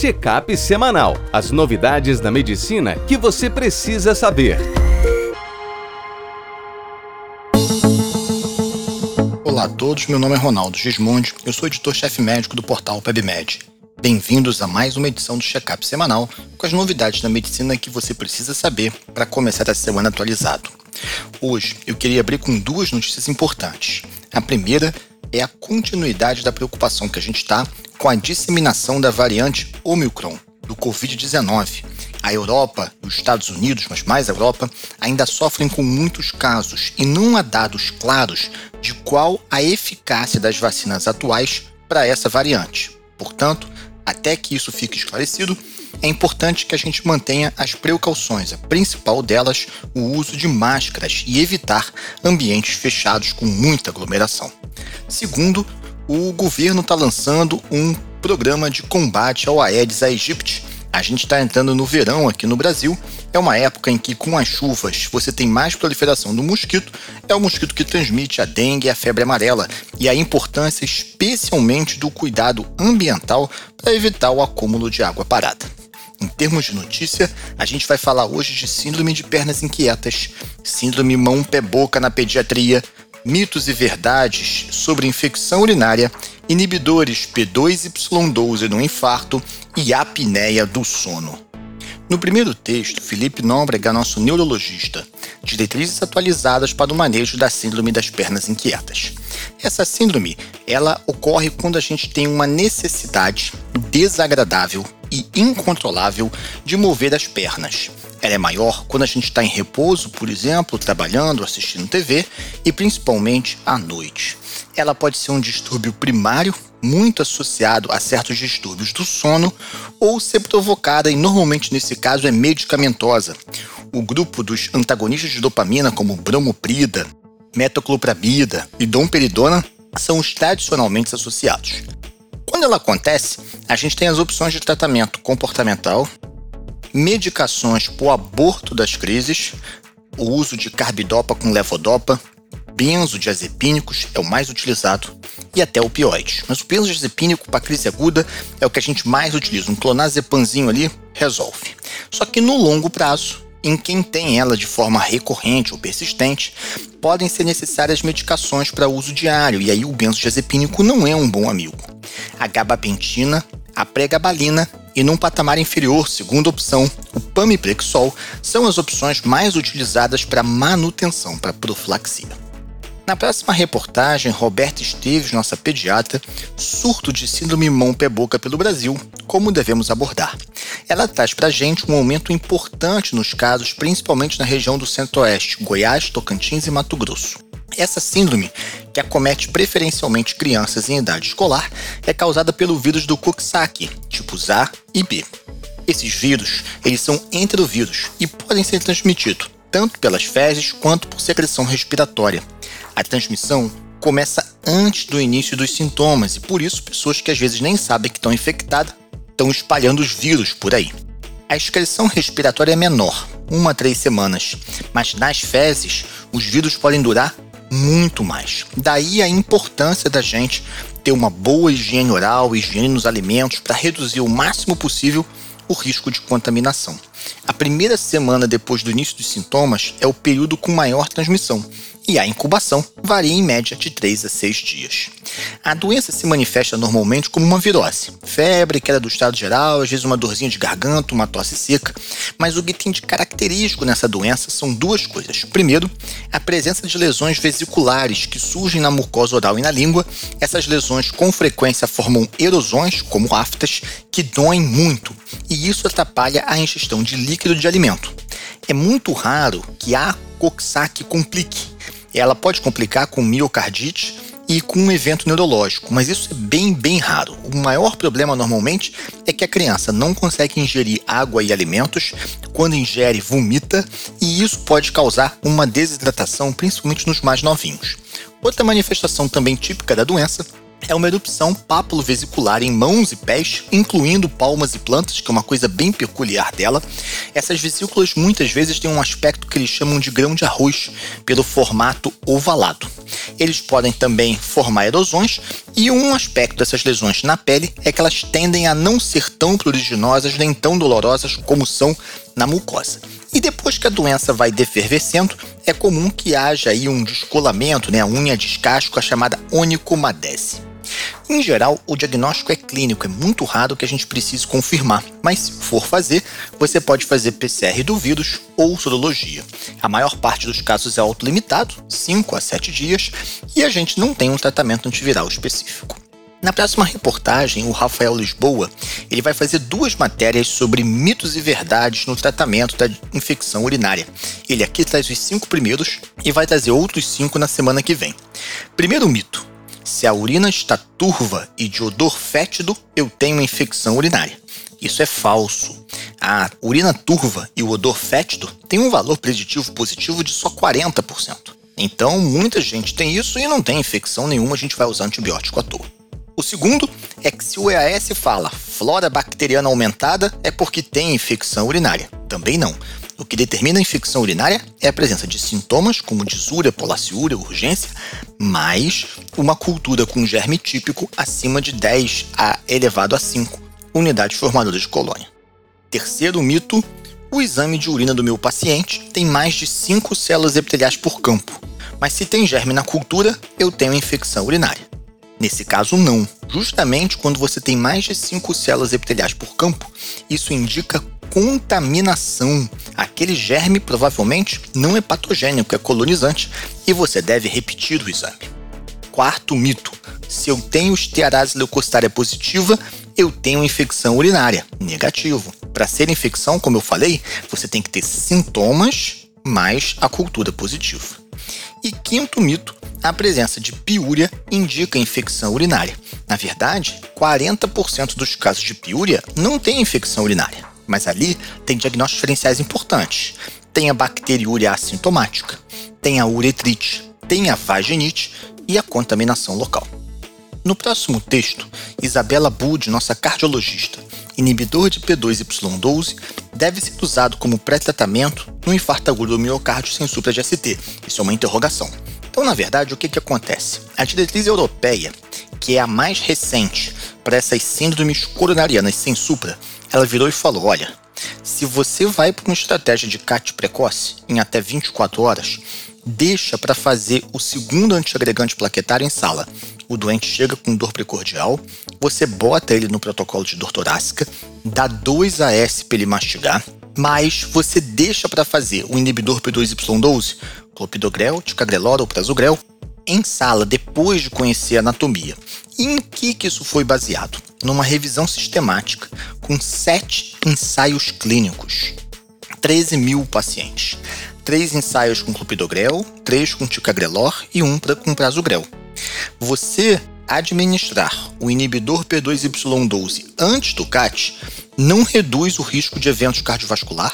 Check-up semanal. As novidades da medicina que você precisa saber. Olá a todos, meu nome é Ronaldo Gismondi, eu sou editor-chefe médico do portal PebMed. Bem-vindos a mais uma edição do Check-up semanal com as novidades da medicina que você precisa saber para começar a semana atualizado. Hoje eu queria abrir com duas notícias importantes. A primeira é a continuidade da preocupação que a gente está com a disseminação da variante Omicron do Covid-19. A Europa e os Estados Unidos, mas mais a Europa, ainda sofrem com muitos casos e não há dados claros de qual a eficácia das vacinas atuais para essa variante. Portanto, até que isso fique esclarecido, é importante que a gente mantenha as precauções, a principal delas, o uso de máscaras e evitar ambientes fechados com muita aglomeração. Segundo, o governo está lançando um programa de combate ao Aedes aegypti. A gente está entrando no verão aqui no Brasil. É uma época em que, com as chuvas, você tem mais proliferação do mosquito. É o mosquito que transmite a dengue e a febre amarela. E a importância, especialmente, do cuidado ambiental para evitar o acúmulo de água parada. Em termos de notícia, a gente vai falar hoje de síndrome de pernas inquietas, síndrome mão-pé-boca na pediatria, mitos e verdades sobre infecção urinária, inibidores P2Y12 no infarto e apneia do sono. No primeiro texto, Felipe Nóbrega, nosso neurologista, diretrizes atualizadas para o manejo da síndrome das pernas inquietas. Essa síndrome, ela ocorre quando a gente tem uma necessidade desagradável e incontrolável de mover as pernas. Ela é maior quando a gente está em repouso, por exemplo, trabalhando, assistindo TV e principalmente à noite. Ela pode ser um distúrbio primário, muito associado a certos distúrbios do sono, ou ser provocada, e normalmente nesse caso é medicamentosa. O grupo dos antagonistas de dopamina, como bromoprida, metoclopramida e domperidona, são os tradicionalmente associados. Quando ela acontece, a gente tem as opções de tratamento comportamental, medicações para o aborto das crises, o uso de carbidopa com levodopa, benzodiazepínicos é o mais utilizado e até opioides. Mas o benzodiazepínico para crise aguda é o que a gente mais utiliza. Um clonazepamzinho ali resolve. Só que no longo prazo, em quem tem ela de forma recorrente ou persistente, podem ser necessárias medicações para uso diário, e aí o benzodiazepínico não é um bom amigo. A gabapentina, a pregabalina e num patamar inferior, segunda opção, o pamiprexol, são as opções mais utilizadas para manutenção, para profilaxia. Na próxima reportagem, Roberta Esteves, nossa pediatra, surto de síndrome mão-pé-boca pelo Brasil, como devemos abordar. Ela traz para a gente um aumento importante nos casos, principalmente na região do Centro-Oeste, Goiás, Tocantins e Mato Grosso. Essa síndrome, que acomete preferencialmente crianças em idade escolar, é causada pelo vírus do Coxsackie, tipos A e B. Esses vírus, eles são entrovírus e podem ser transmitidos tanto pelas fezes quanto por secreção respiratória. A transmissão começa antes do início dos sintomas e por isso pessoas que às vezes nem sabem que estão infectadas estão espalhando os vírus por aí. A excreção respiratória é menor, uma a três semanas, mas nas fezes os vírus podem durar muito mais. Daí a importância da gente ter uma boa higiene oral, higiene nos alimentos para reduzir o máximo possível o risco de contaminação. A primeira semana depois do início dos sintomas é o período com maior transmissão, e a incubação varia em média de 3 a 6 dias. A doença se manifesta normalmente como uma virose, febre, queda do estado geral, às vezes uma dorzinha de garganta, uma tosse seca, mas o que tem de característico nessa doença são duas coisas. Primeiro, a presença de lesões vesiculares que surgem na mucosa oral e na língua. Essas lesões com frequência formam erosões, como aftas, que doem muito, e isso atrapalha a ingestão de líquido de alimento. É muito raro que a Coxsackie complique, ela pode complicar com miocardite e com um evento neurológico, mas isso é bem, bem raro. O maior problema normalmente é que a criança não consegue ingerir água e alimentos, quando ingere, vomita, e isso pode causar uma desidratação, principalmente nos mais novinhos. Outra manifestação também típica da doença é uma erupção pápulo-vesicular em mãos e pés, incluindo palmas e plantas, que é uma coisa bem peculiar dela. Essas vesículas muitas vezes têm um aspecto que eles chamam de grão de arroz, pelo formato ovalado. Eles podem também formar erosões, e um aspecto dessas lesões na pele é que elas tendem a não ser tão pruriginosas nem tão dolorosas como são na mucosa. E depois que a doença vai defervescendo, é comum que haja aí um descolamento, né, a unha descasco, a chamada onicomadese. Em geral, o diagnóstico é clínico, é muito raro que a gente precise confirmar, mas se for fazer, você pode fazer PCR do vírus ou sorologia. A maior parte dos casos é autolimitado, 5 a 7 dias, e a gente não tem um tratamento antiviral específico. Na próxima reportagem, o Rafael Lisboa ele vai fazer duas matérias sobre mitos e verdades no tratamento da infecção urinária. Ele aqui traz os cinco primeiros e vai trazer outros cinco na semana que vem. Primeiro mito: se a urina está turva e de odor fétido, eu tenho infecção urinária. Isso é falso. A urina turva e o odor fétido têm um valor preditivo positivo de só 40%. Então, muita gente tem isso e não tem infecção nenhuma, a gente vai usar antibiótico à toa. O segundo é que se o EAS fala flora bacteriana aumentada, é porque tem infecção urinária. Também não. O que determina a infecção urinária é a presença de sintomas como disúria, polaciúria, urgência, mais uma cultura com germe típico acima de 10 a elevado a 5 unidades formadoras de colônia. Terceiro mito: o exame de urina do meu paciente tem mais de 5 células epiteliais por campo, mas se tem germe na cultura, eu tenho infecção urinária. Nesse caso, não. Justamente quando você tem mais de 5 células epiteliais por campo, isso indica contaminação. Aquele germe provavelmente não é patogênico, é colonizante e você deve repetir o exame. Quarto mito: se eu tenho estearase leucocitária positiva, eu tenho infecção urinária. Negativo. Para ser infecção, como eu falei, você tem que ter sintomas mais a cultura positiva. E quinto mito: a presença de piúria indica infecção urinária. Na verdade, 40% dos casos de piúria não tem infecção urinária, mas ali tem diagnósticos diferenciais importantes. Tem a bacteriúria assintomática, tem a uretrite, tem a vaginite e a contaminação local. No próximo texto, Isabela Bud, nossa cardiologista, inibidor de P2Y12, deve ser usado como pré-tratamento no infarto agudo do miocárdio sem supra de ST. Isso é uma interrogação. Então, na verdade, o que, que acontece? A diretriz europeia, que é a mais recente para essas síndromes coronarianas sem supra, ela virou e falou: olha, se você vai para uma estratégia de CAT precoce em até 24 horas, deixa para fazer o segundo antiagregante plaquetário em sala. O doente chega com dor precordial, você bota ele no protocolo de dor torácica, dá 2 AS para ele mastigar, mas você deixa para fazer o inibidor P2Y12 clopidogrel, ticagrelor ou prasugrel, em sala depois de conhecer a anatomia. E em que, que isso foi baseado? Numa revisão sistemática com sete ensaios clínicos, 13 mil pacientes. Três ensaios com clopidogrel, três com ticagrelor e um pra, com prasugrel. Você administrar o inibidor P2Y12 antes do CAT não reduz o risco de eventos cardiovascular,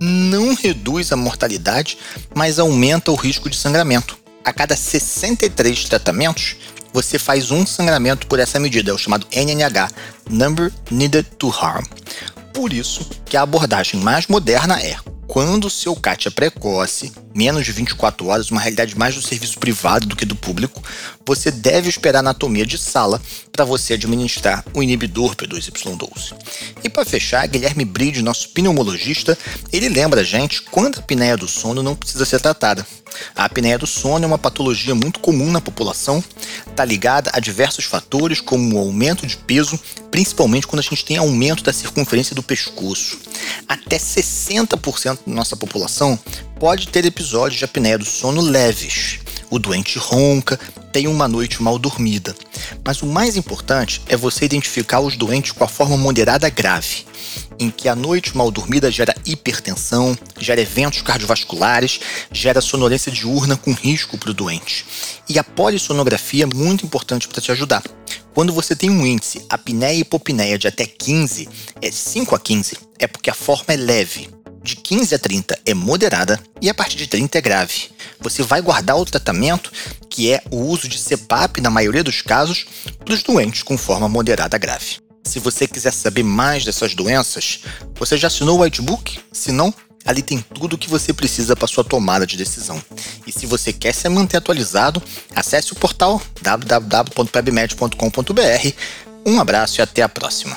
não reduz a mortalidade, mas aumenta o risco de sangramento. A cada 63 tratamentos, você faz um sangramento por essa medida, é o chamado NNH, Number Needed to Harm. Por isso que a abordagem mais moderna é quando o seu CAT é precoce, menos de 24 horas, uma realidade mais do serviço privado do que do público, você deve esperar anatomia de sala para você administrar o inibidor P2Y12. E para fechar, Guilherme Bride, nosso pneumologista, ele lembra a gente quando a apneia do sono não precisa ser tratada. A apneia do sono é uma patologia muito comum na população, está ligada a diversos fatores, como o aumento de peso, principalmente quando a gente tem aumento da circunferência do pescoço. Até 60% da nossa população pode ter episódios de apneia do sono leves. O doente ronca, tem uma noite mal dormida. Mas o mais importante é você identificar os doentes com a forma moderada grave em que a noite mal dormida gera hipertensão, gera eventos cardiovasculares, gera sonolência diurna com risco para o doente. E a polissonografia é muito importante para te ajudar. Quando você tem um índice apneia e hipopneia de até 15, é 5 a 15, é porque a forma é leve. De 15 a 30 é moderada e a partir de 30 é grave. Você vai guardar o tratamento, que é o uso de CPAP na maioria dos casos, para os doentes com forma moderada grave. Se você quiser saber mais dessas doenças, você já assinou o Whitebook? Se não, ali tem tudo o que você precisa para sua tomada de decisão. E se você quer se manter atualizado, acesse o portal www.pebmed.com.br. Um abraço e até a próxima.